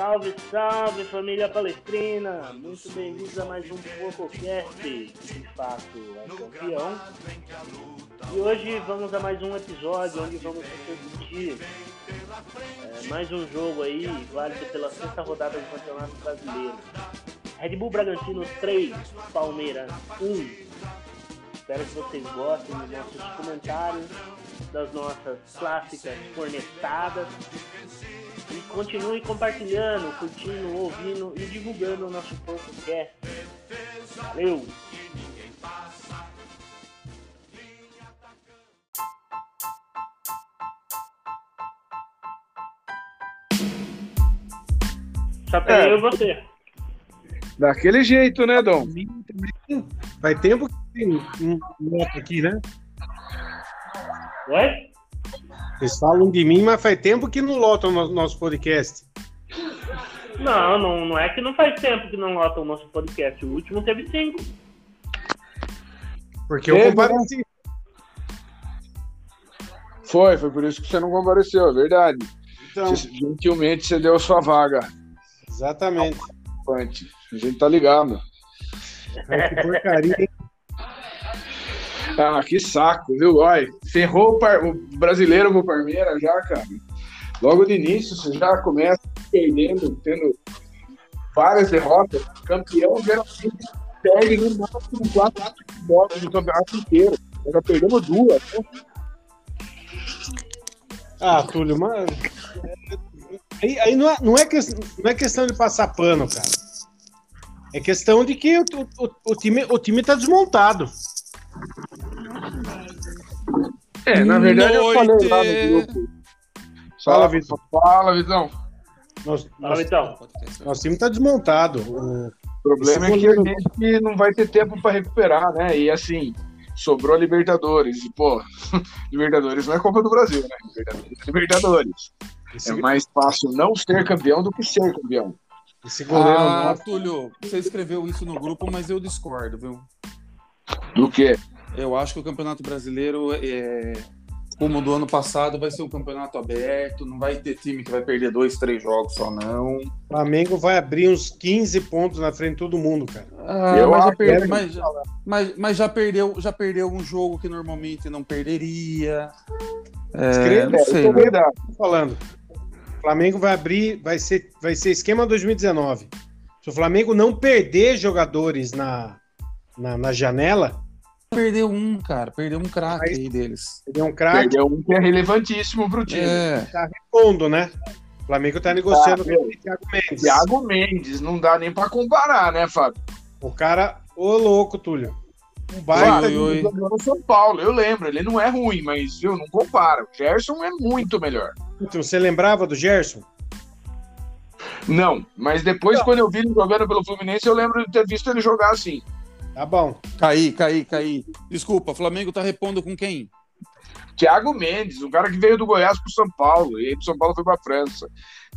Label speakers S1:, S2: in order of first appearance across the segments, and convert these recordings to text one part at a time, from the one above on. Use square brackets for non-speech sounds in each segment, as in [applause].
S1: Salve, salve família palestrina! Muito bem-vindos a mais um PocoCast, de fato é campeão. E hoje vamos a mais um episódio onde vamos discutir é, mais um jogo aí, válido pela sexta rodada do Campeonato Brasileiro. Red Bull Bragantino 3, Palmeiras 1. Espero que vocês gostem dos nossos comentários, das nossas clássicas cornetadas. E continue compartilhando, curtindo, ouvindo e divulgando o nosso podcast. Valeu! Só peguei
S2: É.
S1: você.
S2: Daquele jeito, né, Dom?
S3: Faz tempo que tem um loto aqui, né?
S1: Oi?
S3: Vocês falam de mim, mas faz tempo que não lotam no nosso podcast.
S1: Não, não, não é que não faz tempo que não lota o nosso podcast. O último teve cinco.
S3: Porque eu
S2: Teve,
S3: compareci.
S2: Foi, foi por isso que você não compareceu, é verdade.
S3: Então,
S2: Você, gentilmente você deu sua vaga.
S3: exatamente.
S2: Pante. A gente tá ligado.
S3: Ai, que porcaria, hein?
S2: Ah, que saco, viu? Olha, ferrou o, par- o brasileiro pro Palmeiras já, cara. Logo de início, você já começa perdendo, tendo várias derrotas. Campeão geralmente perde no máximo quatro jogos do campeonato inteiro. Nós já perdemos duas. né?
S3: Ah, Túlio, mas. Aí, aí não, é, não, é que- não é questão de passar pano, cara. É questão de que o, o, o time, o time tá desmontado.
S2: É, na verdade eu falei lá no
S4: Noite.
S2: grupo.
S3: Fala. Vitor.
S2: Fala, Vitão.
S3: Nosso,
S1: Fala,
S3: nosso,
S1: então.
S3: nosso time tá desmontado. O-
S2: problema é que a gente não vai ter tempo para recuperar, né? E assim, sobrou a Libertadores. E, pô, [laughs] Libertadores não é Copa do Brasil, né? Libertadores é Libertadores.
S3: esse,
S2: É mais fácil não ser campeão do que ser campeão.
S3: esse goleiro
S4: Ah,
S3: nosso.
S4: Túlio, você escreveu isso no grupo, mas eu discordo, viu?
S2: Do que?
S4: Eu acho que o Campeonato Brasileiro, é, como o do ano passado, vai ser um campeonato aberto, não vai ter time que vai perder dois, três jogos só, não.
S3: O Flamengo vai abrir uns 15 pontos na frente de todo mundo, cara.
S4: Ah,
S2: Eu
S4: mas, já
S2: acho
S4: perdeu,
S2: que-
S4: mas, já- mas- mas já perdeu, já perdeu um jogo que normalmente não perderia. É,
S3: Escreva,
S4: não
S2: É,
S4: sei,
S2: é
S4: né?
S2: verdade.
S3: Tô falando. O Flamengo vai abrir, vai ser, vai ser esquema 2019. Se o Flamengo não perder jogadores na, na, na janela,
S4: Perdeu um, cara, perdeu um craque aí deles.
S3: ele é um craque,
S2: Perdeu um que é relevantíssimo pro time.
S4: É,
S3: tá repondo, né? O Flamengo tá negociando
S2: Tá,
S3: com o Thiago Mendes.
S2: Thiago Mendes, não dá nem pra comparar, né, Fábio?
S3: O cara, ô louco, Túlio. Um baita.
S4: Oi, oi.
S2: Jogou no São Paulo, eu lembro, ele não é ruim, mas viu, não compara. O Gerson é muito melhor.
S3: Então, Você lembrava do Gerson?
S2: Não, mas depois, quando eu vi ele jogando pelo Fluminense, eu lembro de ter visto ele jogar assim.
S3: Tá bom.
S4: caí, caí, caí. Desculpa, Flamengo tá repondo com quem?
S2: Thiago Mendes, um cara que veio do Goiás pro São Paulo, e aí do São Paulo foi pra França.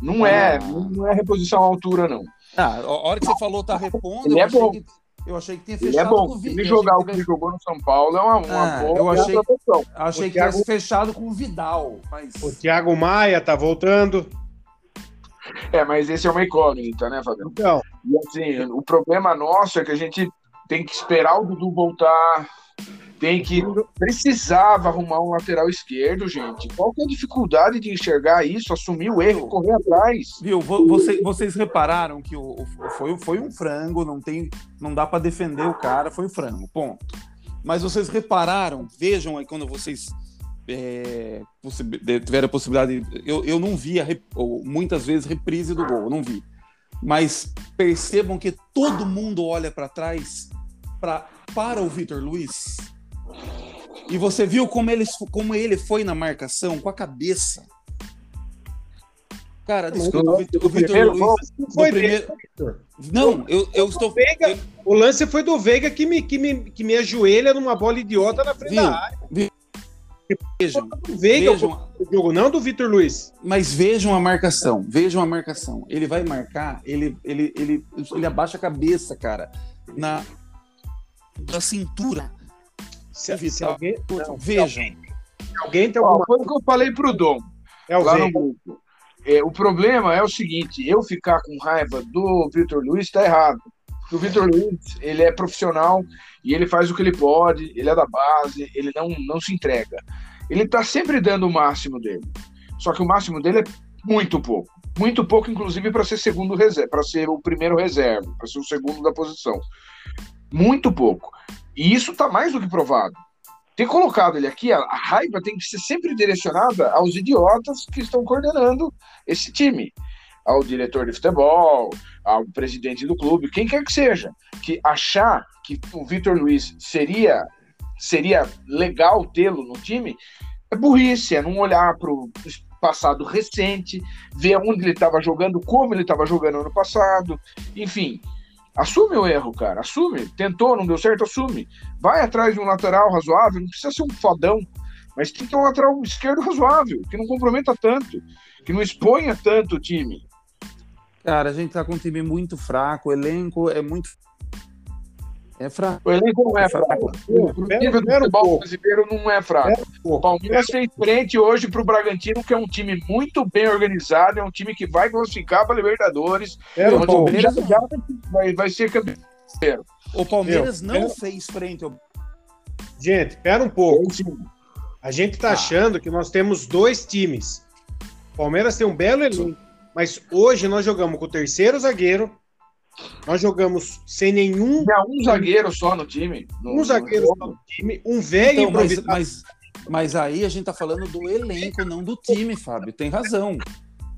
S2: Não é,
S4: Ah.
S2: não é reposição à altura, não.
S4: Ah, a hora que você falou tá repondo,
S2: Ele
S4: eu,
S2: é
S4: achei
S2: bom.
S4: que, eu achei que tinha
S2: Ele
S4: fechado
S2: é bom.
S4: com o
S2: Se
S4: Vi-
S2: ele jogar o que ele jogou no São Paulo, é uma, uma
S4: Ah,
S2: boa
S4: eu achei-. Achei
S3: O
S4: que
S3: Thiago-
S4: tivesse fechado com o Vidal, mas.
S3: O Thiago Maia tá voltando.
S2: É, mas esse é uma incógnita, né, Fabiano?
S3: Então,
S2: E assim, o problema nosso é que a gente tem que esperar o Dudu voltar, tem que. Precisava arrumar um lateral esquerdo, gente. Qual que é a dificuldade de enxergar isso, assumir o erro correr atrás?
S4: Viu, vo- você- vocês repararam que o, o- foi, foi um frango, não tem, não dá pra defender o cara, foi um frango, ponto. Mas vocês repararam, vejam aí quando vocês é, tiveram a possibilidade, eu, eu não vi a muitas vezes reprise do gol, não vi. Mas percebam que todo mundo olha pra trás pra, para o Vitor Luiz. E você viu como ele, como ele foi na marcação com a cabeça. Cara, desculpa, o Vitor- Luiz.
S2: gol,
S3: não foi
S4: primeiro-
S3: dele.
S4: Não, eu, eu estou.
S3: Veiga-
S4: eu-
S3: O lance foi do Veiga que me, que me, que me ajoelha numa bola idiota na frente
S4: Viu?
S3: da área.
S4: vejam,
S3: Do Veiga
S4: vejam,
S3: o jogo, não do Vitor Luiz.
S4: mas vejam a marcação. Vejam a marcação. Ele vai marcar, ele, ele, ele, ele abaixa a cabeça, cara, na da cintura.
S3: Se, se alguém, não,
S4: Vejam.
S3: se alguém tem alguma
S2: o que eu falei pro Dom,
S3: É o
S2: lá no grupo. é, o problema é o seguinte: eu ficar com raiva do Vitor Luiz está errado. Porque o Vitor Luiz, ele é profissional e ele faz o que ele pode, ele é da base, ele não, não se entrega. Ele está sempre dando o máximo dele. Só que o máximo dele é muito pouco. Muito pouco, inclusive, para ser segundo reserva, para ser o primeiro reserva, para ser o segundo da posição. Muito pouco. E isso está mais do que provado. Ter colocado ele aqui, a, a raiva tem que ser sempre direcionada aos idiotas que estão coordenando esse time. Ao diretor de futebol, ao presidente do clube, quem quer que seja. Que achar que o Vitor Luiz seria, seria legal tê-lo no time é burrice, é não olhar para o passado recente, ver onde ele estava jogando, como ele estava jogando ano passado, enfim. Assume o erro, cara. Assume. Tentou, não deu certo, assume. Vai atrás de um lateral razoável, não precisa ser um fodão, mas tem que ter um lateral esquerdo razoável, que não comprometa tanto, que não exponha tanto o time.
S4: Cara, a gente tá com um time muito fraco, o elenco é muito é fraco.
S2: O elenco não é, é fraco. O nível do futebol brasileiro não é fraco. O Palmeiras fez frente hoje para o Bragantino, que é um time muito bem organizado, é um time que vai classificar para Libertadores.
S4: É, o Palmeiras já, já vai, vai ser campeão. O Palmeiras Meu, não fez frente ao.
S3: Gente, pera um pouco. A gente tá ah. achando que nós temos dois times. O Palmeiras tem um belo elenco, mas hoje nós jogamos com o terceiro zagueiro, nós jogamos sem nenhum.
S2: Tinha um zagueiro só no time.
S3: No, um zagueiro no... só no time, um velho então,
S4: mas, mas, mas, aí a gente tá falando do elenco, não do time, Fábio. Tem razão.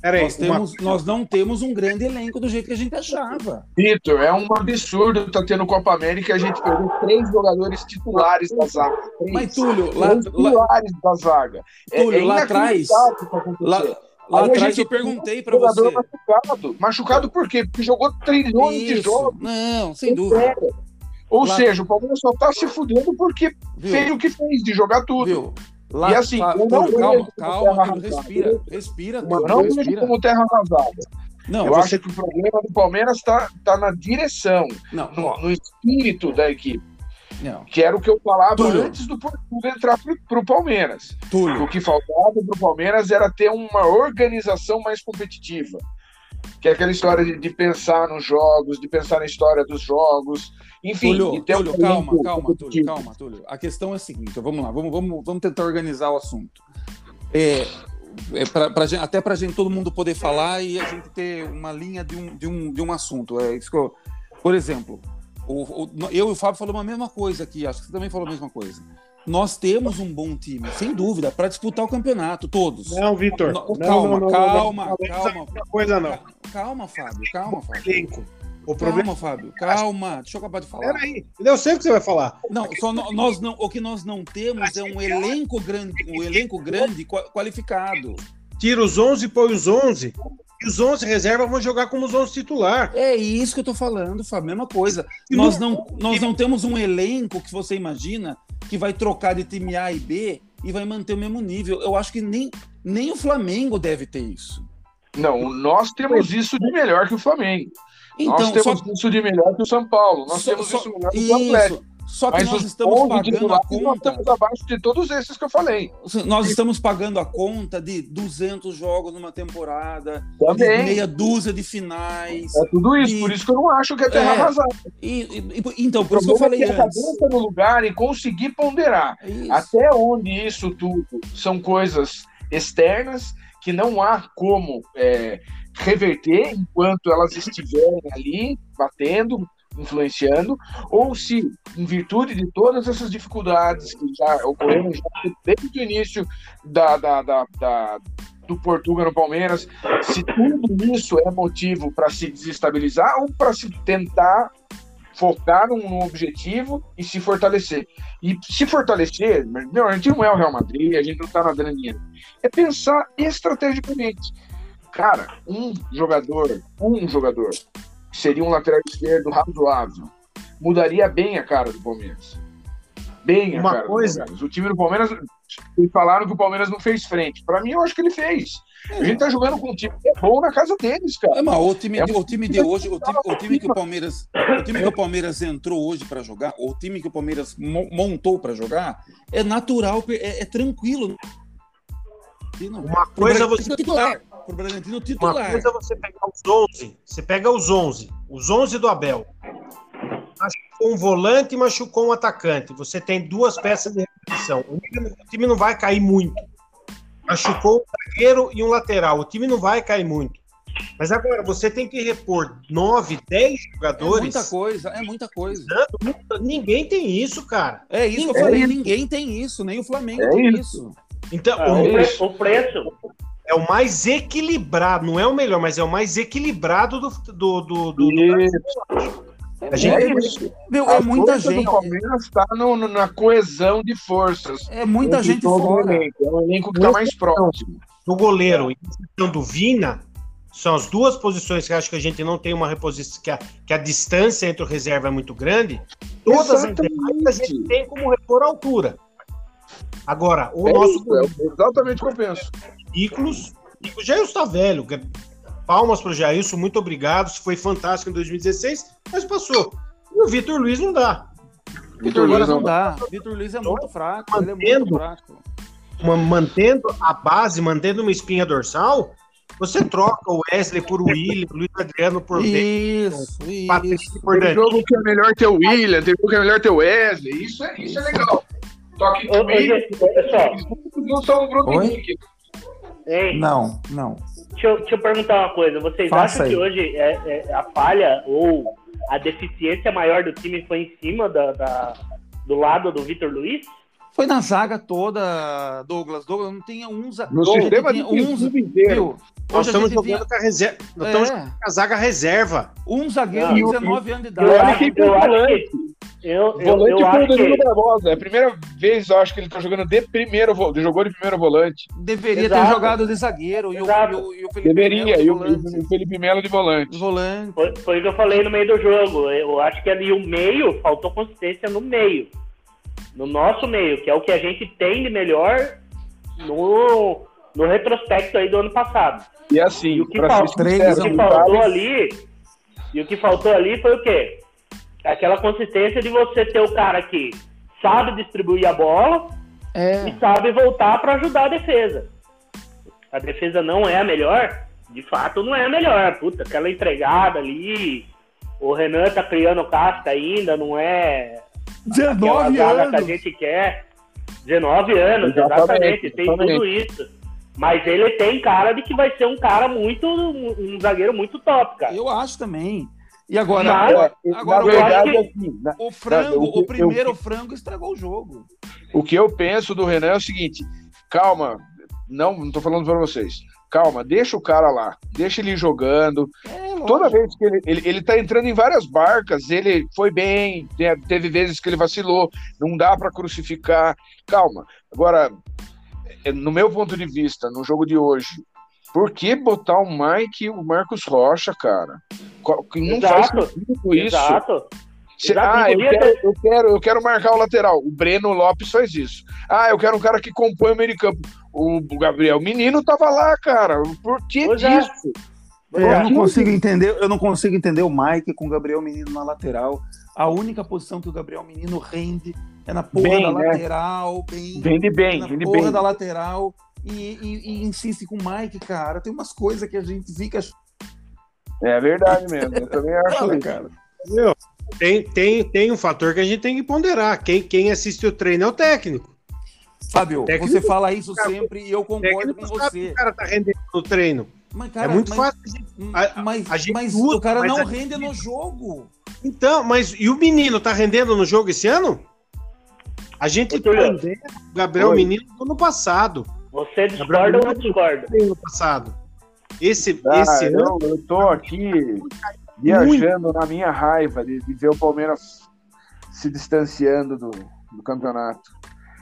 S4: Peraí, nós, temos, uma... nós não temos um grande elenco do jeito que a gente achava.
S2: Vitor, é um absurdo tá tendo Copa América e a gente perdeu três jogadores titulares da zaga. Três.
S4: Mas, Túlio, lá,
S2: titulares lá... da zaga.
S4: É, Túlio, é, é lá atrás. Lá, Lá Aí atrás eu perguntei para você.
S2: Machucado. machucado por quê? Porque jogou trilhões Isso. de jogos.
S4: Não, sem dúvida.
S2: Ou Lá... seja, o Palmeiras só tá se fudendo porque Viu? fez o que fez, de jogar tudo. Viu?
S4: Lá, e assim, eu não calma, calma, respira, respira,
S2: Mas não vejo como terra arrasada. Não, eu você... acho que o problema do Palmeiras está tá na direção, não, no, no espírito da equipe. Não. Que era o que eu falava Túlio. antes do Portugal entrar para o Palmeiras. Túlio. O que faltava para o Palmeiras era ter uma organização mais competitiva. Que é aquela história de, de, pensar nos jogos, de pensar na história dos jogos, enfim.
S4: Túlio, Túlio um calma, calma, Túlio, calma, Túlio. A questão é a seguinte: vamos lá, vamos, vamos, vamos tentar organizar o assunto. É, é pra, pra, até para gente todo mundo poder falar e a gente ter uma linha de um, de um, de um assunto. É isso que eu, por exemplo, o, o, eu e o Fábio falamos a mesma coisa aqui, acho que você também falou a mesma coisa. Nós temos um bom time, sem dúvida, para disputar o campeonato, todos.
S3: Não, Vitor.
S4: Calma, não, não, calma, não, calma.
S3: Coisa não.
S4: Calma, Fábio, calma, Fábio.
S3: Elenco.
S4: O problema, calma, Fábio, calma. Deixa eu acabar de falar.
S3: Peraí, eu sei o que você vai falar.
S4: Não, só nós não, o que nós não temos é um elenco grande, um elenco grande qualificado.
S3: Tira os 11 e põe os 11 e os 11 reservas vão jogar como os 11 titular.
S4: É isso que eu tô falando, Fábio, mesma coisa. nós não, nós não temos um elenco que você imagina que vai trocar de time A e B e vai manter o mesmo nível. Eu acho que nem, nem o Flamengo deve ter isso.
S2: Não, nós temos isso de melhor que o Flamengo. Então, nós temos só... isso de melhor que o São Paulo. Nós só, temos só... isso melhor que o Atlético.
S4: Só que Mas nós estamos pagando a conta. Nós
S2: estamos abaixo de todos esses que eu falei.
S4: Nós estamos pagando a conta de 200 jogos numa temporada, Também. meia dúzia de finais.
S2: É tudo isso, e... por isso que eu não acho que é terra é, arrasada.
S4: E, e, então, por isso que eu falei é
S2: antes. no lugar e conseguir ponderar é até onde isso tudo são coisas externas que não há como é, reverter enquanto elas estiverem ali batendo, influenciando, ou se, em virtude de todas essas dificuldades que já ocorreram já desde o início da, da, da, da do Portugal no Palmeiras, se tudo isso é motivo para se desestabilizar ou para se tentar focar num, objetivo e se fortalecer. E se fortalecer, não, a gente não é o Real Madrid, a gente não está nadando dinheiro. É pensar estrategicamente. Cara, um jogador, um jogador seria um lateral esquerdo razoável. Mudaria bem a cara do Palmeiras. Bem a
S3: Uma
S2: cara
S3: coisa...
S2: do Palmeiras. O time do Palmeiras, falaram que o Palmeiras não fez frente. Para mim, eu acho que ele fez. É. A gente tá jogando com um time que é bom na casa deles, cara.
S4: É, mas o time, é o time de hoje, o time, o time que o Palmeiras, o time que o Palmeiras entrou hoje para jogar, o time que o Palmeiras montou para jogar, é natural, é, é tranquilo.
S3: Uma coisa você
S4: pro Bragantino
S3: Uma
S4: titular.
S3: coisa é você pegar os 11. Você pega os 11. Os 11 do Abel. Machucou um volante e machucou um atacante. Você tem duas peças de repetição. O time- o não vai cair muito. Machucou um zagueiro e um lateral. O time não vai cair muito. Mas agora, você tem que repor 9, 10
S4: É
S3: jogadores.
S4: muita coisa, é muita coisa.
S3: Ninguém tem isso, cara.
S4: É isso que eu
S2: É
S4: falei, ninguém tem isso, nem o Flamengo
S2: É
S4: tem
S2: isso.
S4: isso.
S3: Então,
S1: Ah,
S3: o,
S1: o, pre-
S2: isso.
S1: o preço.
S3: É o mais equilibrado, não é o melhor, mas é o mais equilibrado do. do, do, do- do-
S2: Isso,
S3: a gente
S2: é.
S4: Meu, é muita gente.
S2: do Palmeiras está na coesão de forças.
S4: É muita gente
S2: o
S4: fora.
S2: elenco. É um elenco que está mais próximo.
S3: do goleiro e do Vina são as duas posições que acho que a gente não tem uma reposição, que a, que a distância entre o reserva é muito grande. Todas as
S2: Exatamente.
S3: demais a gente tem como repor a altura. Agora, o
S2: É
S3: nosso
S2: isso, é exatamente o que eu penso.
S3: Nicolas, o Jailson tá velho. Palmas pro Jailson, muito obrigado. Foi fantástico em 2016, mas passou. E o Vitor Luiz não dá.
S4: Vitor Luiz não
S2: não
S4: dá. Vitor Luiz é muito fraco. Ele é muito
S3: Mantendo.
S4: fraco.
S3: Ma- Mantendo a base, mantendo uma espinha dorsal, você troca o Wesley por William, o Luiz Adriano por Ben,
S4: Isso,
S3: Patrick
S4: isso.
S3: por
S2: Tem jogo que é melhor ter o William, tem jogo que é melhor ter o Wesley. Isso é, isso é legal. Só que
S1: Ô, pessoal,
S2: não são o Bruno
S4: Oi?
S2: Henrique.
S1: hein,
S4: Não, não.
S1: deixa, eu, deixa eu perguntar uma coisa. Vocês
S4: Faça
S1: acham que
S4: aí.
S1: hoje é, é a falha ou a deficiência maior do time foi em cima da, da- do lado do Vitor Luiz?
S4: Foi na zaga toda, Douglas. Douglas não tinha um za-
S2: No
S4: Hoje
S2: sistema
S4: tinha um
S2: inteiro.
S4: Viu?
S3: Nós estamos
S4: gente
S3: jogando
S4: tinha
S3: com a reserva. Nós estamos
S4: é,
S3: jogando com a zaga reserva.
S4: um zagueiro
S1: Não,
S4: de
S2: e o-
S4: 19 anos de
S1: Eu
S4: idade.
S1: eu acho
S2: volante.
S1: que. Eu,
S2: O
S1: eu,
S2: volante
S1: eu
S2: foi o
S1: acho
S2: Danilo
S1: que.
S2: Barbosa. É a primeira vez, eu acho, que ele tá jogando de primeiro volante. Jogou de primeiro volante.
S4: Deveria ter
S1: Exato.
S4: jogado de zagueiro e o, e o- e o Felipe
S2: Deveria.
S4: Melo de
S2: E o,
S4: volante.
S2: o Felipe Melo de volante.
S4: Volante.
S1: Foi, foi o que eu falei no meio do jogo. Eu acho que ali o meio, faltou consistência no meio. No nosso meio, que é o que a gente tem de melhor no, no retrospecto aí do ano passado.
S2: E assim,
S1: E o que fal-
S4: três
S1: O que faltou ali, e o que faltou ali foi o quê? Aquela consistência de você ter o cara que sabe distribuir a bola
S4: É.
S1: e sabe voltar para ajudar a defesa. A defesa não é a melhor, de fato não é a melhor. Puta, aquela entregada ali, o Renan tá criando casca ainda, não é aquela
S4: 19
S1: zaga que a
S4: anos.
S1: gente quer. 19 anos,
S2: Exatamente,
S1: exatamente, tem
S2: exatamente.
S1: tudo isso. Mas ele tem cara de que vai ser um cara muito, um zagueiro muito top, cara.
S4: Eu acho também. E agora,
S1: Mas-
S4: agora
S1: eu
S2: verdade,
S1: acho
S2: assim, na-
S4: o frango,
S2: o que-
S4: o primeiro frango estragou o jogo.
S2: o que eu penso do Renan é o seguinte: calma, não, não tô falando para vocês. Calma, deixa o cara lá, deixa ele jogando.
S4: É, lógico.
S2: Toda vez que ele, ele, ele tá entrando em várias barcas, ele foi bem, te- teve vezes que ele vacilou, não dá para crucificar. Calma. Agora, é, no meu ponto de vista, no jogo de hoje, por que botar o Mike e o Marcos Rocha, cara? Não faz
S1: Exato,
S2: sentido isso.
S1: Exato.
S2: Cê-
S1: Exato,
S2: ah, eu quero, eu, quero, eu quero marcar o lateral. O Breno Lopes faz isso. Ah, eu quero um cara que compõe o meio de campo. O Gabriel Menino tava lá, cara. Por que
S1: Pois é.
S4: Eu não consigo entender, eu não consigo entender o Mike com o Gabriel Menino na lateral. A única posição que o Gabriel Menino rende é na porra
S2: Bem,
S4: da
S2: né?
S4: lateral, bem,
S2: Vende bem,
S4: na
S2: vende
S4: porra
S2: bem.
S4: da lateral e, e- e insiste com o Mike, cara. Tem umas coisas que a gente fica
S2: É verdade mesmo. Eu também [laughs] acho
S4: Fala, cara.
S3: Meu, tem, tem, tem um fator que a gente tem que ponderar. Quem, quem assiste o treino é o técnico.
S4: Fábio,
S3: Técnico-
S4: você fala isso sempre e eu concordo com
S3: sabe
S4: você.
S3: o cara tá rendendo no treino.
S4: Mas, cara,
S3: é muito
S4: mas,
S3: fácil. a-
S4: mas,
S3: a gente
S4: mas
S3: usa,
S4: o cara
S3: mas
S4: não rende no jogo.
S3: Então, mas e o menino tá rendendo no jogo esse ano? A gente tá o Gabriel
S2: Oi.
S3: Menino no ano passado.
S1: Você discorda ou eu discordo?
S3: No ano passado. Esse,
S2: Ah,
S3: esse ano.
S2: eu, eu tô aqui viajando na minha raiva de, de ver o Palmeiras se distanciando do, do campeonato.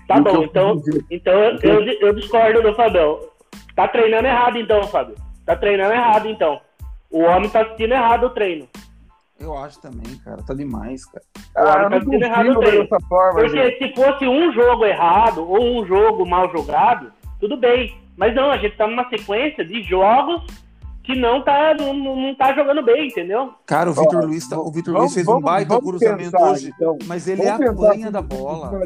S1: Tá
S2: E
S1: bom,
S2: eu
S1: então,
S2: dizer-
S1: então eu, eu, eu discordo do Fabião. Tá treinando errado então, Fábio. Tá treinando errado então. O homem tá assistindo errado o treino.
S4: Eu acho também, cara. Tá demais, cara.
S2: Ah,
S1: tá dizendo errado também.
S2: dessa forma, gente.
S1: Porque se fosse um jogo errado ou um jogo mal jogado, tudo bem. Mas não, a gente tá numa sequência de jogos que não tá, não, não tá jogando bem, entendeu?
S4: Cara, o Vitor Luiz, tá- o Vitor Luiz fez um baita
S2: vamos
S4: cruzamento
S2: pensar,
S4: hoje,
S2: então.
S4: mas ele
S2: Vamos
S4: é a
S2: pensar
S4: panha
S2: assim,
S4: da bola.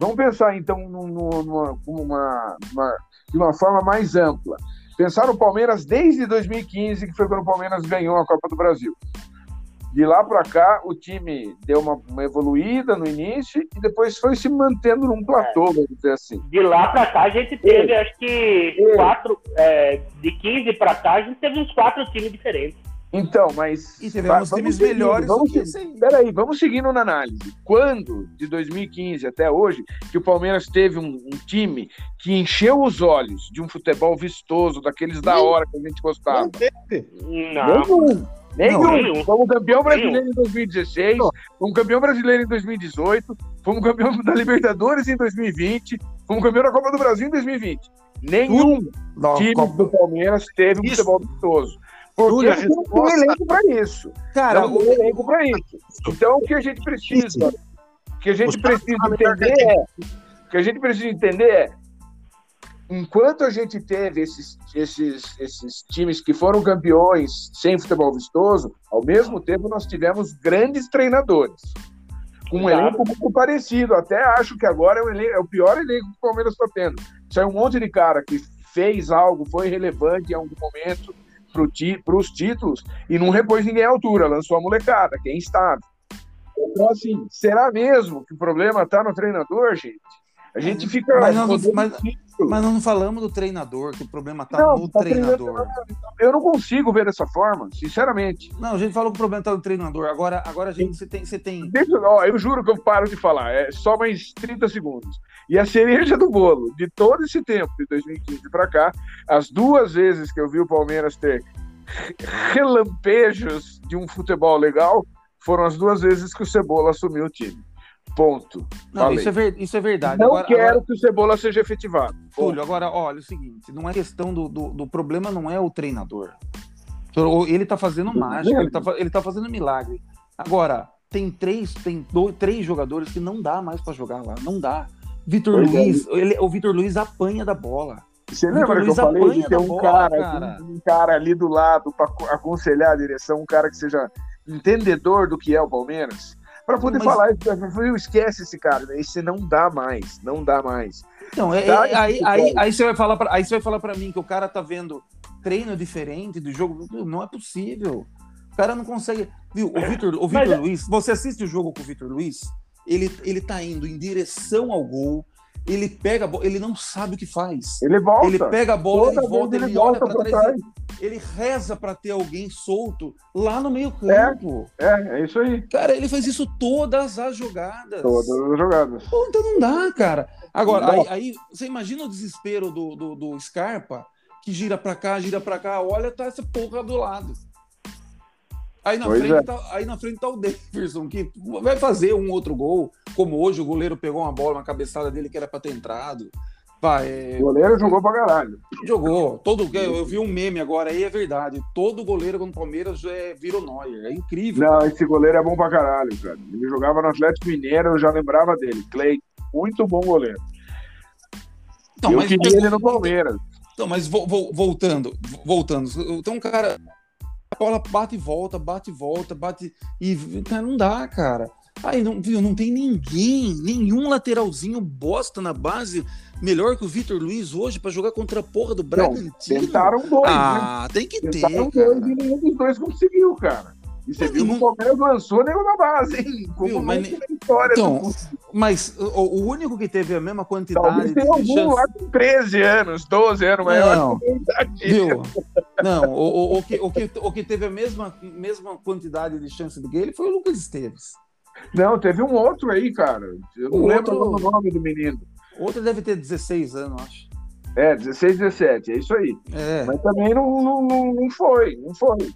S2: Vamos pensar então num- numa, numa, numa- de uma forma mais ampla. Pensar no Palmeiras desde 2015, que foi quando o Palmeiras ganhou a Copa do Brasil. De lá para cá, o time deu uma, uma, evoluída no início e depois foi se mantendo num platô, vamos dizer assim.
S1: De lá para cá, a gente teve, é. acho que, é. quatro. É, de 15 para cá, a gente teve uns quatro times diferentes.
S2: Então, mas.
S4: E tivemos times seguindo, melhores
S2: vamos, do que Peraí, vamos seguindo na análise. Quando, de 2015 até hoje, que o Palmeiras teve um, um time que encheu os olhos de um futebol vistoso, daqueles da hora que a gente gostava? Não
S1: teve. Não.
S2: Nenhum. Fomos campeão brasileiro em 2016, fomos campeão brasileiro em 2018, fomos campeão da Libertadores em 2020, fomos campeão da Copa do Brasil em 2020. Nenhum Não, time do Palmeiras teve um futebol vistoso. Porque a gente não tem um elenco para isso. Cara, não tem um elenco para isso. Então, o que a gente precisa, o que a gente precisa entender é, o que a gente precisa entender é, enquanto a gente teve esses, esses, esses times que foram campeões sem futebol vistoso, ao mesmo tempo nós tivemos grandes treinadores. Com um elenco muito parecido. Até acho que agora é o, elenco, é o pior elenco que o Palmeiras está tendo. Saiu um monte de cara que fez algo, foi relevante em algum momento para os títulos e não repôs ninguém à altura, lançou a molecada, quem está. Então, assim, será mesmo que o problema está no treinador, gente? A gente fica.
S4: Mas não, mas, mas não falamos do treinador, que o problema está no tá treinador.
S2: Eu não consigo ver dessa forma, sinceramente.
S4: Não, a gente falou que o problema está no treinador. Agora, agora a gente você tem. Você tem...
S2: Deixa, ó, eu juro que eu paro de falar. É só mais 30 segundos. E a cereja do bolo de todo esse tempo, de 2015 para cá, as duas vezes que eu vi o Palmeiras ter relampejos de um futebol legal, foram as duas vezes que o Cebola assumiu o time. Ponto.
S4: Não, isso é, ver, isso é, verdade.
S2: Não agora, quero agora... que o Cebola seja efetivado.
S4: Túlio, agora, olha, é o seguinte, não é questão do, do, do problema, não é o treinador. Ele tá fazendo mágica, ele tá, ele tá fazendo milagre. Agora, tem três, tem dois, três jogadores que não dá mais para jogar lá, não dá. Vitor é. Luiz, é. ele, o Vitor Luiz apanha da bola.
S2: Você lembra que eu falei de ter um bola, cara, cara. Um, um cara ali do lado para aconselhar a direção, um cara que seja entendedor do que é o Palmeiras? Para poder Mas... falar, eu esquece esse cara, né? esse não dá mais, não dá mais.
S4: Então, é, é, aí, aí, aí, você vai falar pra, aí você vai falar para mim que o cara tá vendo treino diferente do jogo, não é possível. O cara não consegue, viu? O Vitor, o Vitor Mas... Luiz, você assiste o jogo com o Vitor Luiz, ele ele tá indo em direção ao gol, ele pega a bola, ele não sabe o que faz.
S2: Ele volta.
S4: Ele pega a bola, Toda ele volta, ele, ele olha para trás. Ele, ele, reza para ter alguém solto lá no meio campo.
S2: É, é, é, isso aí.
S4: Cara, ele faz isso todas as jogadas.
S2: Todas as jogadas.
S4: Pô, então não dá, cara. Agora, aí, aí, você imagina o desespero do, do, do Scarpa, que gira para cá, gira para cá, olha, tá essa porra do lado. Aí na, frente é. tá, aí na frente tá o Davidson, que vai fazer um outro gol, como hoje o goleiro pegou uma bola, uma cabeçada dele que era para ter entrado. Vai,
S2: é... O goleiro jogou pra caralho.
S4: Jogou. Todo, eu vi um meme agora aí, é verdade. Todo goleiro com o Palmeiras é, virou Neuer. É incrível.
S2: Não, cara. esse goleiro é bom pra caralho, cara. Ele jogava no Atlético Mineiro, eu já lembrava dele. Clay, muito bom goleiro. Então, eu mas queria ele no Palmeiras.
S4: Então, mas vo, vo, voltando, voltando. Então, um cara a bola bate e volta, bate e volta, bate e cara, não dá, cara. Aí não, viu, não tem ninguém, nenhum lateralzinho bosta na base melhor que o Vitor Luiz hoje para jogar contra a porra do Bragantino.
S2: Tentaram dois,
S4: Ah, né? tem que
S2: tentaram
S4: ter.
S2: Dois, e nenhum dos dois conseguiu, cara. E você viu que o Palmeiras lançou nem na base, hein? Como viu,
S4: mas, história então, mas o, o, único que teve a mesma quantidade Talvez
S2: tem algum chance... lá com 13 anos, 12 anos, mas
S4: não, viu? Não, o, o, o, que, o, que, o que teve a mesma, mesma quantidade de chance do que ele foi o Lucas Esteves.
S2: Não, teve um outro aí, cara. Eu não o lembro outro... o nome do menino.
S4: Outro deve ter 16 anos, acho.
S2: É, 16, 17, é isso aí. É. Mas também não, não, não foi, não foi.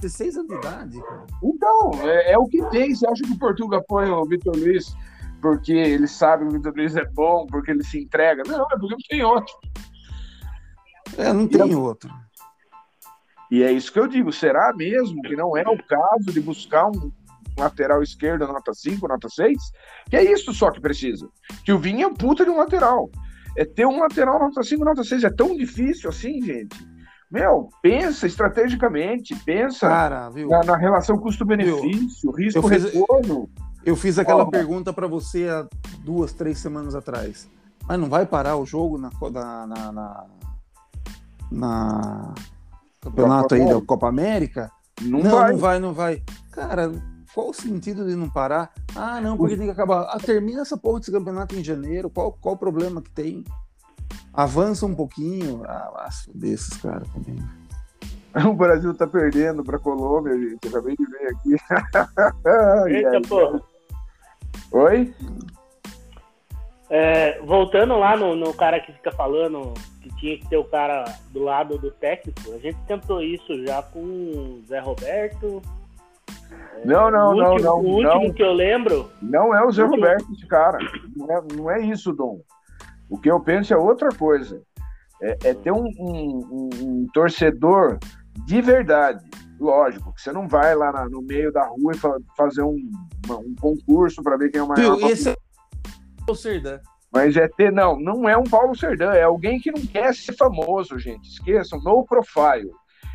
S4: 16 anos de idade.
S2: Então, é, é, o que tem. Você acha que o Portugal põe o Vitor Luiz porque ele sabe que o Vitor Luiz é bom, porque ele se entrega? Não, é porque não tem outro.
S4: É, não tem e, outro.
S2: E é isso que eu digo. Será mesmo que não é o caso de buscar um lateral esquerdo nota 5, nota 6? Que é isso só que precisa. Que o Vinha é puta de um lateral. É ter um lateral nota 5, nota 6. É tão difícil assim, gente. Meu, pensa estrategicamente, pensa Cara, na, na, relação custo-benefício, risco-retorno.
S4: Eu fiz aquela oh. pergunta para você há duas, três semanas atrás. Mas não vai parar o jogo na, na, na, na campeonato aí da Copa América.
S2: Não,
S4: Não,
S2: vai.
S4: não vai, não vai. Cara, qual o sentido de não parar? Ah, não, porque tem que acabar. Ah, termina essa porra desse campeonato em janeiro. Qual, qual o problema que tem? Avança um pouquinho. Ah, desses caras também. [laughs]
S2: O Brasil tá perdendo pra Colômbia, gente. Eu acabei de ver aqui. [laughs]
S1: Eita.
S2: Oi?
S1: É, voltando lá no, no cara que fica falando que tinha que ter o cara do lado do técnico, a gente tentou isso já com o Zé Roberto.
S2: Não, não,
S1: o
S2: não,
S1: último,
S2: não,
S1: o último
S2: não.
S1: que eu lembro,
S2: Não é o Zé
S1: Último-
S2: Roberto esse cara. Não é, não é isso, Dom. O que eu penso é outra coisa. É, é ter um, um- um- um torcedor de verdade. Lógico, que você não vai lá na- no meio da rua e fa- fazer um, uma- um concurso para ver quem é o maior.
S4: Viu, esse é o Serdã.
S2: Mas é ter, não, não é um Paulo Serdã, é alguém que não quer ser famoso, gente. Esqueçam, no profile.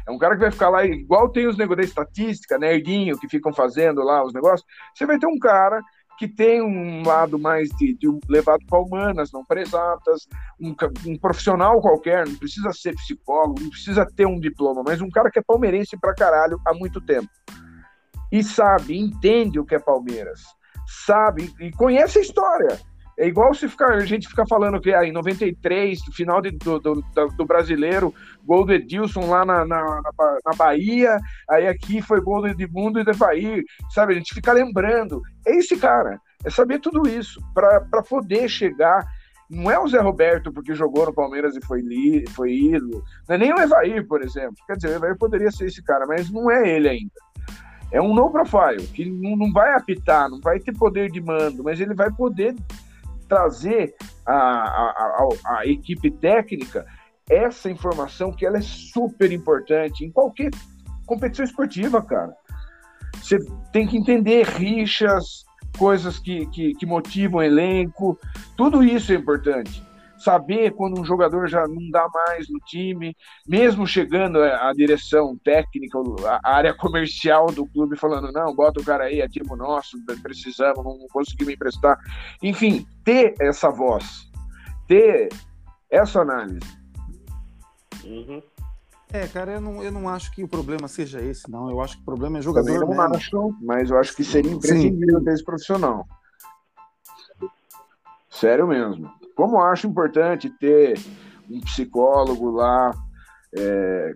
S2: É um cara que vai ficar lá, igual tem os negócios da estatística, nerdinho, que ficam fazendo lá os negócios. Você vai ter um cara que tem um lado mais de, de um levado para humanas, não para exatas, um, um profissional qualquer, não precisa ser psicólogo, não precisa ter um diploma, mas um cara que é palmeirense pra caralho há muito tempo. E sabe, entende o que é Palmeiras, sabe e conhece a história. É igual se ficar, a gente ficar falando que ah, em 93, no final de- do, do, do- brasileiro, gol do Edilson lá na, na, na Ba- na Bahia, aí aqui foi gol do Edmundo e do Evair, sabe? A gente fica lembrando. É esse cara, é saber tudo isso, para poder chegar. Não é o Zé Roberto porque jogou no Palmeiras e foi, li, foi ídolo, não é nem o Evair, por exemplo. Quer dizer, o Evair poderia ser esse cara, mas não é ele ainda. É um no profile, que não vai apitar, não vai ter poder de mando, mas ele vai poder trazer a, a equipe técnica essa informação que ela é super importante em qualquer competição esportiva, cara. Você tem que entender rixas, coisas que, que, que motivam o elenco, tudo isso é importante. Saber quando um jogador já não dá mais no time, mesmo chegando a direção técnica, a área [laughs] comercial do clube falando, não, bota o cara aí, é time nosso, precisamos, não conseguimos emprestar. Enfim, ter essa voz, ter essa análise.
S1: Uhum.
S4: É, cara, eu não, eu não acho que o problema seja esse, não. Eu acho que o problema é jogador
S2: Também não
S4: mesmo.
S2: acho, mas eu acho que seria imprescindível ter esse profissional. Sério mesmo. Como eu acho importante ter um psicólogo lá, é,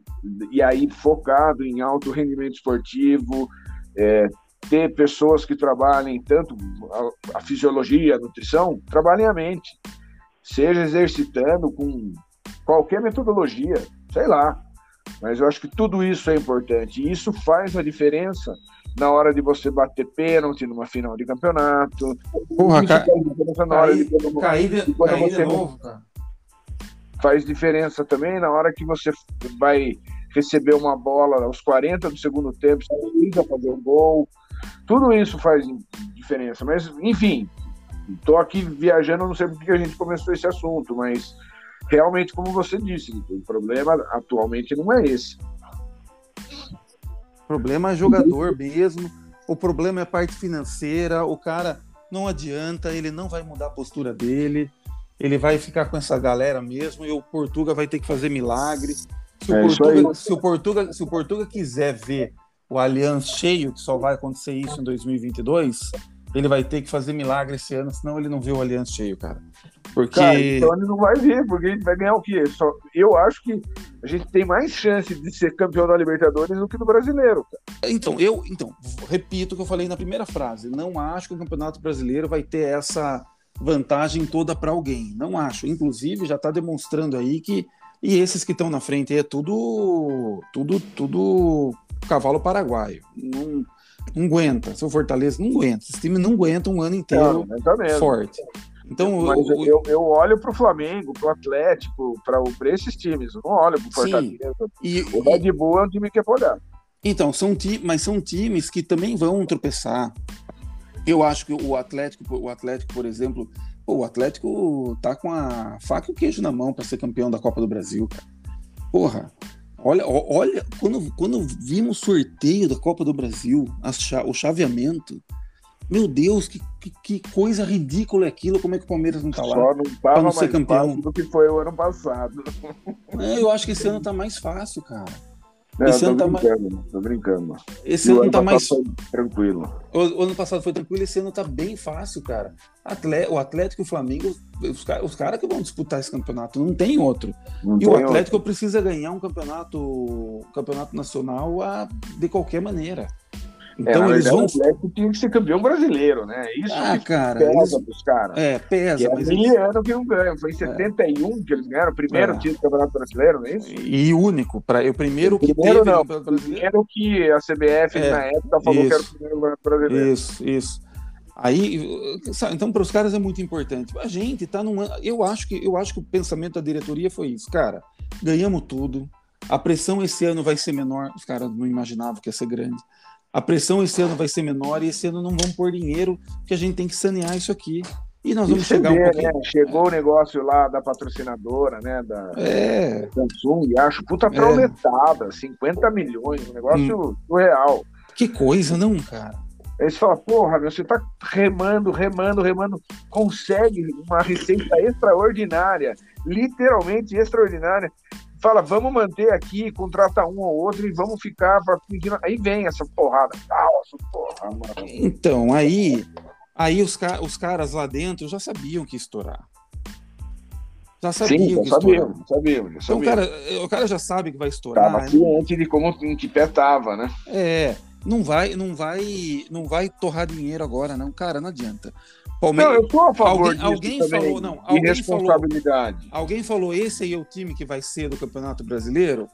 S2: e aí focado em alto rendimento esportivo, é, ter pessoas que trabalhem tanto a, a fisiologia, a nutrição, trabalhem a mente. Seja exercitando com qualquer metodologia, sei lá. Mas eu acho que tudo isso é importante. E isso faz a diferença na hora de você bater pênalti numa final de campeonato.
S4: Porra,
S2: isso
S4: ca-
S2: faz diferença na hora de
S4: Cair,
S2: quando-
S4: de,
S2: quando
S4: cair de
S2: você-
S4: novo, cara.
S2: faz diferença também na hora que você vai receber uma bola aos 40 do segundo tempo, você precisa fazer o gol. Tudo isso faz diferença. Mas, enfim, estou aqui viajando, não sei por que a gente começou esse assunto, mas realmente, como você disse, o problema atualmente não é esse.
S4: O problema é jogador mesmo. O problema é a parte financeira. O cara não adianta, ele não vai mudar a postura dele. Ele vai ficar com essa galera mesmo e o Portuga vai ter que fazer milagre. Se o,
S2: É
S4: Portuga, se, o Portuga, se o Portuga quiser ver o Allianz cheio, que só vai acontecer isso em 2022, ele vai ter que fazer milagre esse ano, senão ele não vê o Allianz cheio, cara. Porque.
S2: Cara, então ele não vai vir, porque a gente vai ganhar o quê? Só, eu acho que a gente tem mais chance de ser campeão da Libertadores do que do brasileiro. Cara.
S4: Então, eu então, repito o que eu falei na primeira frase. Não acho que o Campeonato Brasileiro vai ter essa vantagem toda para alguém. Não acho. Inclusive, já está demonstrando aí que. E esses que estão na frente aí é tudo. Tudo, tudo cavalo paraguaio. Não, não aguenta. Seu Fortaleza não aguenta. Esse time não aguenta um ano inteiro
S2: Não, mesmo.
S4: forte. Então,
S2: Mas
S4: o-
S2: eu, eu olho pro Flamengo, pro Atlético, para esses times. Eu não olho pro
S4: Sim.
S2: Fortaleza.
S4: e,
S2: O Red Bull é um time que é pra olhar.
S4: Então, são ti mas são times que também vão tropeçar. Eu acho que o Atlético, o Atlético, por exemplo, o Atlético tá com a faca e o queijo na mão para ser campeão da Copa do Brasil, cara. Porra, olha, olha, quando, quando vimos o sorteio da Copa do Brasil, cha- o chaveamento, Meu Deus, que, que, coisa ridícula é aquilo, como é que o Palmeiras não tá lá?
S2: Só não tava
S4: não ser
S2: mais
S4: campeão.
S2: fácil do que foi o ano passado.
S4: É, eu acho que esse ano tá mais fácil, cara.
S2: Não,
S4: Esse
S2: tô
S4: ano tá mais-
S2: brincando, tô brincando.
S4: Esse
S2: E o
S4: ano tá mais.
S2: tranquilo.
S4: O, o ano passado foi tranquilo, esse ano tá bem fácil, cara. Atle- o Atlético e o Flamengo, os, ca- os caras que vão disputar esse campeonato, não tem outro.
S2: Não
S4: E
S2: tem
S4: o
S2: outro.
S4: Atlético precisa ganhar um campeonato, um campeonato nacional a- de qualquer maneira.
S2: É,
S4: Então
S2: na
S4: eles vão.
S2: O Atlético tinha que ser campeão brasileiro, né? Isso
S4: Ah,
S2: que
S4: cara,
S2: pesa
S4: eles-
S2: pros caras.
S4: É,
S2: Que
S4: pesa,
S2: é
S4: mas eles-
S2: miliano que não ganha. Foi em 71 que eles ganharam o primeiro
S4: É.
S2: título do Campeonato Brasileiro, não é isso?
S4: E único, para o primeiro que
S2: Primeiro
S4: teve
S2: não. O primeiro que a CBF
S4: É,
S2: na época falou que era o
S4: isso.
S2: primeiro Campeonato Brasileiro.
S4: Isso, isso. Aí, sabe, então para os caras é muito importante. A gente tá num, ano- eu acho que eu acho que o pensamento da diretoria foi isso, cara. Ganhamos tudo. A pressão esse ano vai ser menor. Os caras não imaginavam que ia ser grande. A pressão esse ano vai ser menor e esse ano não vão pôr dinheiro, que a gente tem que sanear isso aqui. E nós
S2: E
S4: vamos
S2: você
S4: chegar um
S2: vê,
S4: pouquinho.
S2: né? Chegou o negócio lá da patrocinadora, né? Da
S4: É,
S2: Samsung, acho puta trauletada, 50 milhões, um negócio
S4: Hum.
S2: surreal.
S4: que coisa, não, cara.
S2: Aí você fala, porra, meu, você tá remando, remando, remando, consegue uma receita extraordinária, literalmente extraordinária. Fala, vamos manter aqui, contrata um ou outro e vamos ficar. pra- Aí vem essa porrada. Nossa, porra, mano.
S4: Então, aí, aí os, ca- os caras lá dentro já sabiam que estourar. Já sabiam
S2: Sim,
S4: que
S2: já
S4: estourar.
S2: sabíamos, já
S4: Então, o cara, o cara já sabe que vai estourar.
S2: Tava ciente de como em que pé tava, né?
S4: É, não vai, não vai, não vai torrar dinheiro agora, não, cara, não adianta.
S2: Não,
S4: Palmeiras,
S2: eu sou a favor
S4: Alguém-
S2: disso
S4: alguém
S2: também,
S4: falou- não,
S2: de
S4: alguém
S2: responsabilidade.
S4: alguém falou esse aí é o time que vai ser do Campeonato Brasileiro?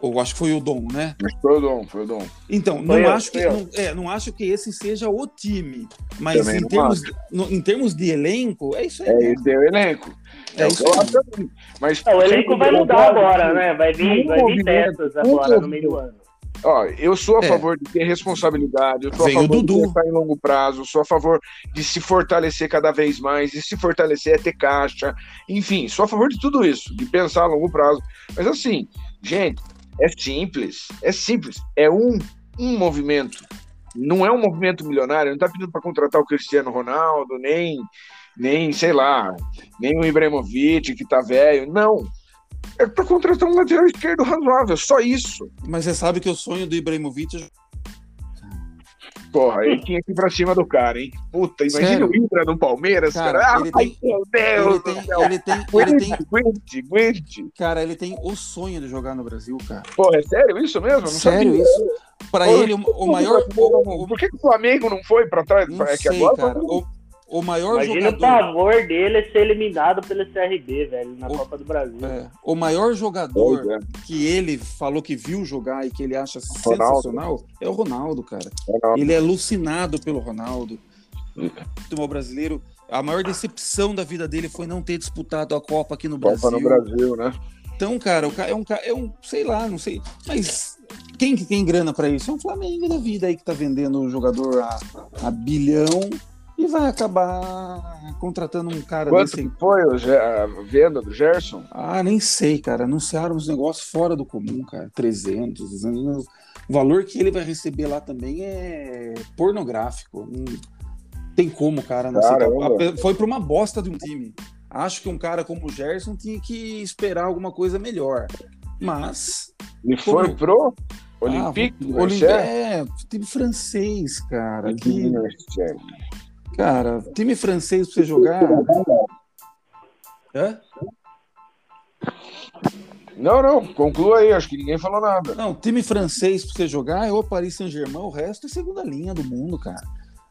S4: Ou acho que foi o Dom, né?
S2: Mas foi o dom, foi o dom.
S4: Então, não
S1: eu,
S4: acho que
S1: eu.
S4: não, é, não acho que esse seja o time, mas em
S2: não
S4: termos, no- em termos de elenco, é isso aí.
S2: É esse é o elenco.
S4: É
S2: É, o
S4: isso
S2: eu. Mas
S1: É, o elenco vai mudar agora, né? Vai vir, vai vir
S2: um
S1: agora no meio do ano.
S2: Ó, eu sou a
S4: É.
S2: favor de ter responsabilidade, eu sou
S4: Vem
S2: a favor de pensar em longo prazo, sou a favor de se fortalecer cada vez mais, e se fortalecer é ter caixa, enfim, sou a favor de tudo isso, de pensar a longo prazo. Mas assim, gente, é simples, é simples, é um, um movimento. Não é um movimento milionário, não tá pedindo para contratar o Cristiano Ronaldo, nem, nem, sei lá, nem o Ibrahimovic que tá velho, não. É para contratar um lateral esquerdo razoável, só isso.
S4: Mas você sabe que o sonho do Ibrahimovic
S2: Porra, ele tinha que ir pra cima do cara, hein? Puta, imagina
S4: Sério?
S2: o Ibra no Palmeiras,
S4: Cara,
S2: cara.
S4: ele
S2: Ai,
S4: tem-
S2: meu
S4: ele
S2: Deus
S4: tem, ele tem, ele tem,
S2: Aguente, aguente, aguente.
S4: cara, ele tem o sonho de jogar no Brasil, cara.
S2: Porra, é sério isso mesmo? Não
S4: Sério
S2: sabia.
S4: isso? Para
S2: Pô,
S4: ele, o, o maior,
S2: Por que, o Flamengo não foi pra trás?
S4: não
S2: é que
S4: sei,
S2: agora
S4: cara. O, o maior
S1: Imagina o
S4: jogador,
S1: pavor dele é ser eliminado pelo CRB, velho, na
S4: O-
S1: Copa do Brasil.
S4: é, o maior jogador
S2: é,
S4: que ele falou que viu jogar e que ele acha
S2: Ronaldo.
S4: sensacional é o Ronaldo, cara.
S2: Ronaldo.
S4: Ele é alucinado pelo Ronaldo. O brasileiro, a maior decepção da vida dele foi não ter disputado a Copa aqui no
S2: Copa
S4: Brasil.
S2: no Brasil, né?
S4: Então, cara, o cara é um cara, é um, sei lá, não sei, mas quem que tem grana pra isso? É um Flamengo da vida aí que tá vendendo o jogador a, a bilhão e vai acabar contratando um cara
S2: Quanto
S4: desse.
S2: foi a venda do Gerson?
S4: Ah, nem sei, cara. Anunciaram uns negócios fora do comum, cara. 300, 200. O valor que ele vai receber lá também é pornográfico. Não tem como, cara. Não
S2: Caramba.
S4: sei. Foi pra uma bosta de um time. Acho que um cara como o Gerson tinha que esperar alguma coisa melhor. Mas.
S2: E foi
S4: Como?
S2: pro Olympique
S4: ah,
S2: de
S4: Olimpi-
S2: Marseille?
S4: É, time francês, cara. Que. Cara, time francês pra você jogar. Hã?
S2: Não, não, conclua aí, acho que ninguém falou nada.
S4: Não, time francês pra você jogar é o Paris Saint-Germain, o resto é segunda linha do mundo, cara.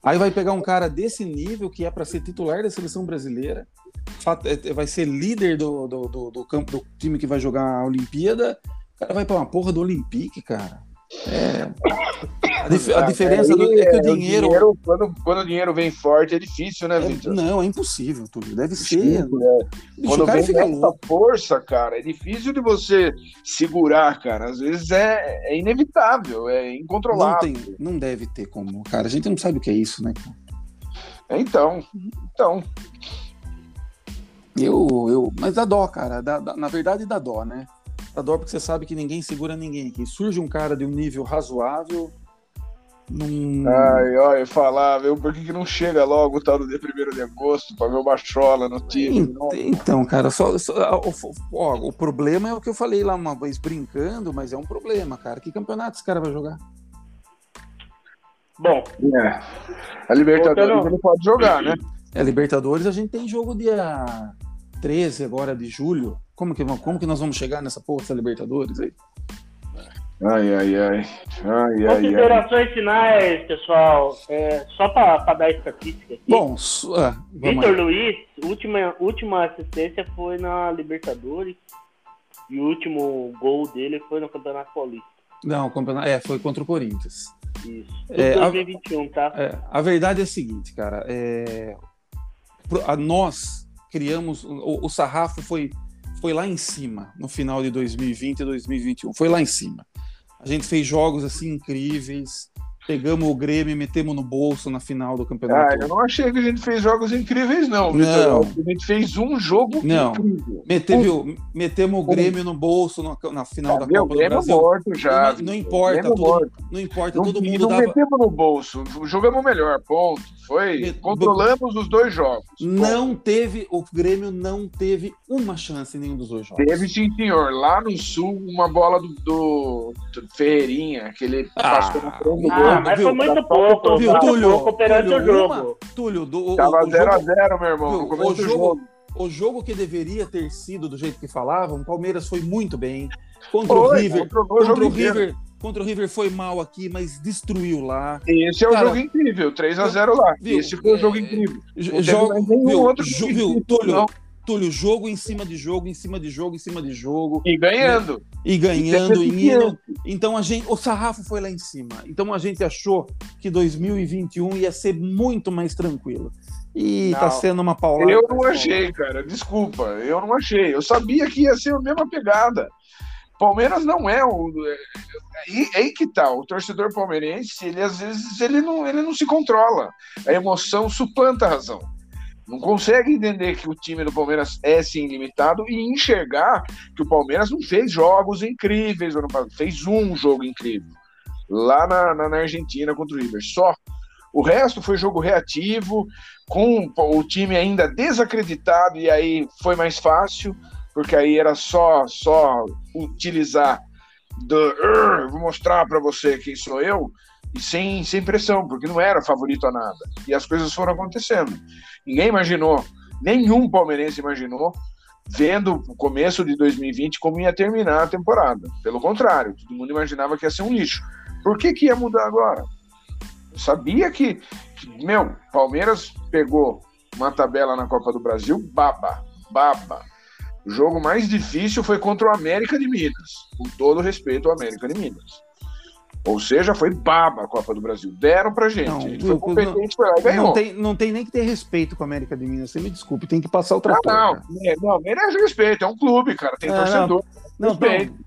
S4: Aí vai pegar um cara desse nível que é para ser titular da seleção brasileira, fa- é- vai ser líder do, do, do- do campo do time que vai jogar a Olimpíada. O cara vai pra uma porra do Olympique, cara. É. A, dif- a diferença do- é que
S2: é,
S4: o dinheiro.
S2: quando, quando o dinheiro vem forte, é difícil, né,
S4: é-
S2: Vitor?
S4: não, é impossível, tudo. Deve ser.
S2: Difícil, é.
S4: Bicho,
S2: Quando
S4: o
S2: vem
S4: fica
S2: essa força, cara, é difícil de você segurar, cara. Às vezes é, é inevitável, é
S4: Não,
S2: incontrolável.
S4: tem, não deve ter como, cara. A gente não sabe o que é isso, né? cara?
S2: Então, então,
S4: Eu, eu, mas dá dó, cara. Dá- dá- na verdade, dá dó, né? Dá dó porque você sabe que ninguém segura ninguém. Que surge um cara de um nível razoável Num...
S2: Ai, olha, falar, viu? Por que, que não chega logo o tal do dia 1 de agosto pra ver o Bachola no time?
S4: Então, cara, só, só ó, o problema é o que eu falei lá uma vez brincando, mas é um problema, cara. Que campeonato esse cara vai jogar?
S1: Bom.
S2: É. A Libertadores ele pode jogar, né?
S4: É, Libertadores a gente tem jogo dia 13 agora de julho. Como que, como que nós vamos chegar nessa porra dessa Libertadores aí?
S2: Ai, ai, ai. ai
S1: Considerações ai, finais, pessoal. É, só para dar estatística aqui.
S4: Bom,
S1: ah, Vitor Luiz, última, última assistência foi na Libertadores. E o último gol dele foi no Campeonato Paulista.
S4: Não, o campeonato, é, foi contra o Corinthians.
S1: Isso. É, 2021, tá?
S4: É, a verdade é a seguinte, cara. É, a, nós criamos. O, o sarrafo foi, foi lá em cima no final de 2020 e 2021. Foi lá em cima. A gente fez jogos assim incríveis. Pegamos o Grêmio e metemos no bolso na final do campeonato.
S2: Ah, eu não achei que a gente fez jogos incríveis, não,
S4: Não.
S2: A gente fez um jogo
S4: não. incrível. Meteve, metemos o Grêmio no bolso na, na final ah, da Copa do Brasil.
S2: morto já.
S4: Não, não importa, tudo, morto. não importa, não, todo mundo
S2: não
S4: dava...
S2: metemos no bolso, jogamos melhor, ponto. Foi, controlamos os dois jogos.
S4: Não teve, o Grêmio não teve uma chance em nenhum dos dois jogos.
S2: Teve sim, senhor. Lá no Sul, uma bola do, do, Ferreirinha, que ele
S1: ah, passou na frente do ah, mas viu, foi muito pouco.
S4: Viu, Túlio,
S1: Túlio, o jogo.
S4: Uma, Túlio, do,
S2: Tava 0x0, meu irmão,
S4: viu, o jogo, jogo. O jogo que deveria ter sido do jeito que falavam, o Palmeiras foi muito bem. Contra foi, o River, contra o River, contra o River foi mal aqui, mas destruiu lá.
S2: Esse é o Cara, jogo incrível, 3 a 0 lá. Viu, Esse foi o jogo é, incrível.
S4: Jogo, viu, outro viu, Túlio, não. Túlio, jogo em cima de jogo, em cima de jogo, em cima de jogo.
S2: E ganhando.
S4: E, ganhando, e indo. Então a gente, o sarrafo foi lá em cima. Então a gente achou que 2021 ia ser muito mais tranquilo. E tá não, tá sendo uma paulada.
S2: Eu não achei, cara. Desculpa, eu não achei. Eu sabia que ia ser a mesma pegada. Palmeiras não é o. É, aí que tá, o torcedor palmeirense, ele às vezes ele não, ele não se controla. A emoção suplanta a razão não consegue entender que o time do Palmeiras é sim limitado e enxergar que o Palmeiras não fez jogos incríveis, fez um jogo incrível lá na, na, na Argentina contra o River. Só. O resto foi jogo reativo, com o time ainda desacreditado, e aí foi mais fácil, porque aí era só, só utilizar do, vou mostrar para você quem sou eu, e sem, sem pressão, porque não era favorito a nada. E as coisas foram acontecendo. Ninguém imaginou, nenhum palmeirense imaginou, vendo o começo de 2020 como ia terminar a temporada. Pelo contrário, todo mundo imaginava que ia ser um lixo. Por que, que ia mudar agora? Eu sabia que, que, meu, Palmeiras pegou uma tabela na Copa do Brasil, baba, baba. O jogo mais difícil foi contra o América de Minas, com todo respeito ao América de Minas. Ou seja, foi baba a Copa do Brasil. Deram pra gente. Não, a gente foi competente, foi lá e ganhou.
S4: Não tem, não tem nem que ter respeito com a América de Minas. Você me desculpe, tem que passar o trator.
S2: Não, não, é, não, merece respeito. É um clube, cara. Tem é, torcedor.
S4: Não,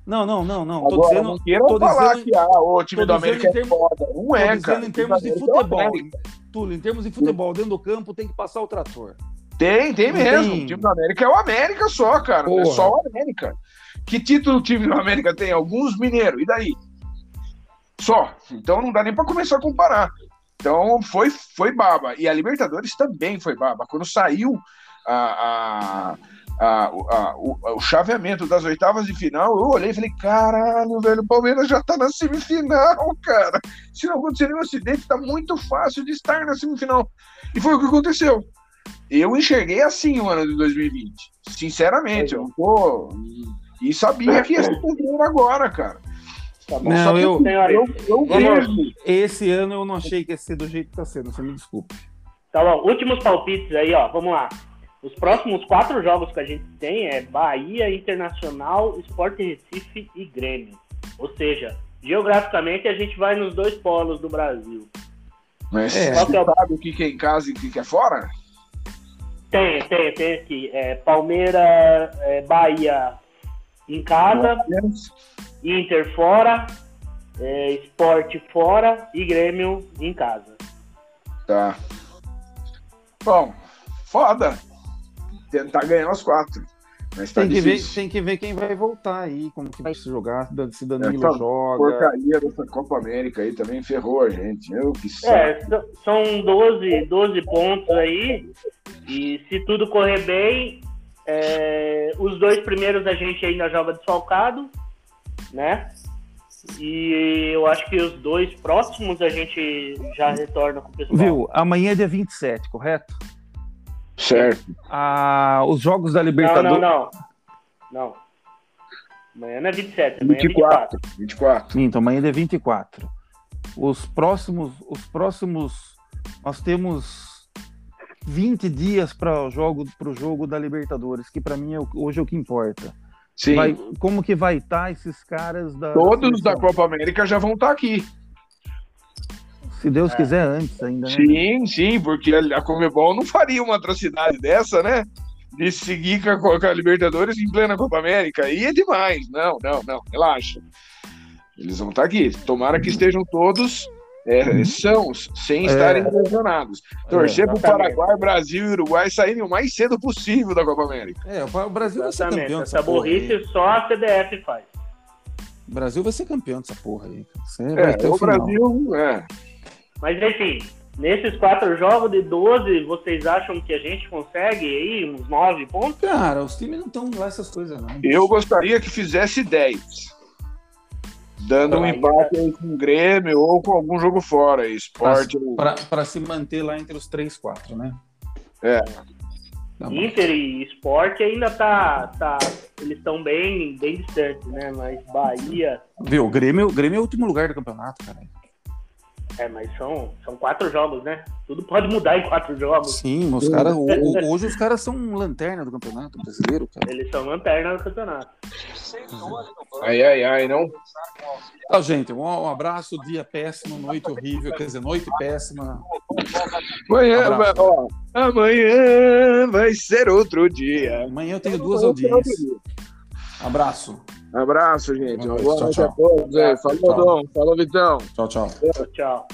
S4: não, não, não, não.
S2: Tô Agora, dizendo, não tô falar dizendo, que ah, o time do América é foda. Não é, cara.
S4: em termos de é futebol. Túlio, em termos de futebol, dentro do campo, tem que passar o trator.
S2: Tem, tem mesmo. Tem... O time do América é o América só, cara. Porra. É só o América. Que título o time do América tem? Alguns mineiros. E daí? Só. Então não dá nem para começar a comparar. Então foi, foi baba. E a Libertadores também foi baba. Quando saiu a, a, a, o, o, chaveamento das oitavas de final, eu olhei e falei: caralho, velho, o Palmeiras já tá na semifinal, [laughs] cara. Se não acontecer nenhum acidente, tá muito fácil de estar na semifinal. E foi o que aconteceu. Eu enxerguei assim o ano de 2020. Sinceramente, eu tô. E sabia que ia se cumprir agora, cara.
S4: Tá bom. Não, eu, eu, eu, eu Esse ano eu não achei que ia ser do jeito que tá sendo, você me desculpe.
S1: Tá bom, últimos palpites aí, ó. Vamos lá. Os próximos quatro jogos que a gente tem é Bahia, Internacional, Sport Recife e Grêmio. Ou seja, geograficamente a gente vai nos dois polos do Brasil.
S2: Mas é, você é sabe o que é em casa e o que é fora?
S1: Tem, tem, tem aqui. É, Palmeiras, é, Bahia em casa. Inter fora, é, Sport fora e Grêmio em casa.
S2: Tá. Bom, foda. Tentar ganhar os quatro. Mas tá
S4: Tem que, ver, tem que ver quem vai voltar aí, como que vai se jogar, se Danilo
S2: Essa
S4: joga.
S2: porcaria dessa Copa América aí também ferrou a gente. Eu que.
S1: É, são 12, 12 pontos aí. E se tudo correr bem, é, os dois primeiros a gente ainda joga desfalcado, né? E eu acho que os dois próximos a gente já retorna com o pessoal.
S4: Viu? Amanhã é dia 27, correto?
S2: Certo.
S4: Ah, os jogos da
S1: Não,
S4: Libertadores.
S1: não, não. Não. Amanhã não é 27, amanhã é
S2: 24.
S1: 24.
S2: 24.
S4: Minto, amanhã é dia 24. Os próximos, os próximos, nós temos 20 dias para o jogo, pro jogo da Libertadores, que para mim é o- hoje é o que importa.
S2: Sim.
S4: Vai- como que vai estar esses caras da
S2: Todos da? Copa América já vão estar aqui.
S4: Se Deus
S1: É.
S4: quiser antes ainda, né?
S2: Sim, sim, porque a Comebol não faria uma atrocidade dessa, né? De seguir com a, com a Libertadores em plena Copa América. Aí é demais. Não, não, não. Relaxa. Eles vão estar aqui. Tomara que estejam todos é, sãos, sem
S4: É.
S2: estarem lesionados. Torcer para o. Paraguai, Brasil e Uruguai saírem o mais cedo possível da Copa América.
S4: É, o Brasil vai ser campeão
S1: Essa burrice só a CBF faz.
S4: O Brasil vai ser campeão dessa porra aí. Você
S2: É,
S4: vai ter o
S2: o
S4: final.
S2: Brasil, é.
S1: Mas enfim, nesses quatro jogos de 12, vocês acham que a gente consegue aí uns 9 pontos?
S4: Cara, os times não estão lá essas coisas, não.
S2: Eu gostaria que fizesse 10. Dando um
S1: Aí,
S2: empate aí com o Grêmio ou com algum jogo fora. Esporte.
S4: Para se manter lá entre os 3, 4, né?
S2: É.
S4: Tá.
S1: Inter e Sport ainda tá. tá eles estão bem, bem distantes, né? Mas Bahia.
S4: Viu, o Grêmio, o Grêmio é o último lugar do campeonato, cara.
S1: É, mas são, são quatro jogos, né? Tudo pode mudar em quatro jogos.
S4: Sim, os o- [laughs] Hoje os caras são lanterna do campeonato brasileiro, cara.
S1: Eles são lanterna do campeonato.
S2: Ai, ai, ai, não.
S4: Tá, gente, um, um abraço, dia péssimo, noite horrível, quer dizer, noite péssima.
S2: Amanhã, ó, amanhã vai ser outro dia.
S4: Amanhã eu tenho duas audiências. Abraço.
S2: Abraço, gente.
S4: Boa
S2: Boa
S4: noite,
S2: noite
S4: tchau,
S2: a todos. aí. Falou,
S4: Tchau.
S2: Dom. Falou, Vitão.
S4: Tchau, tchau.
S1: Tchau.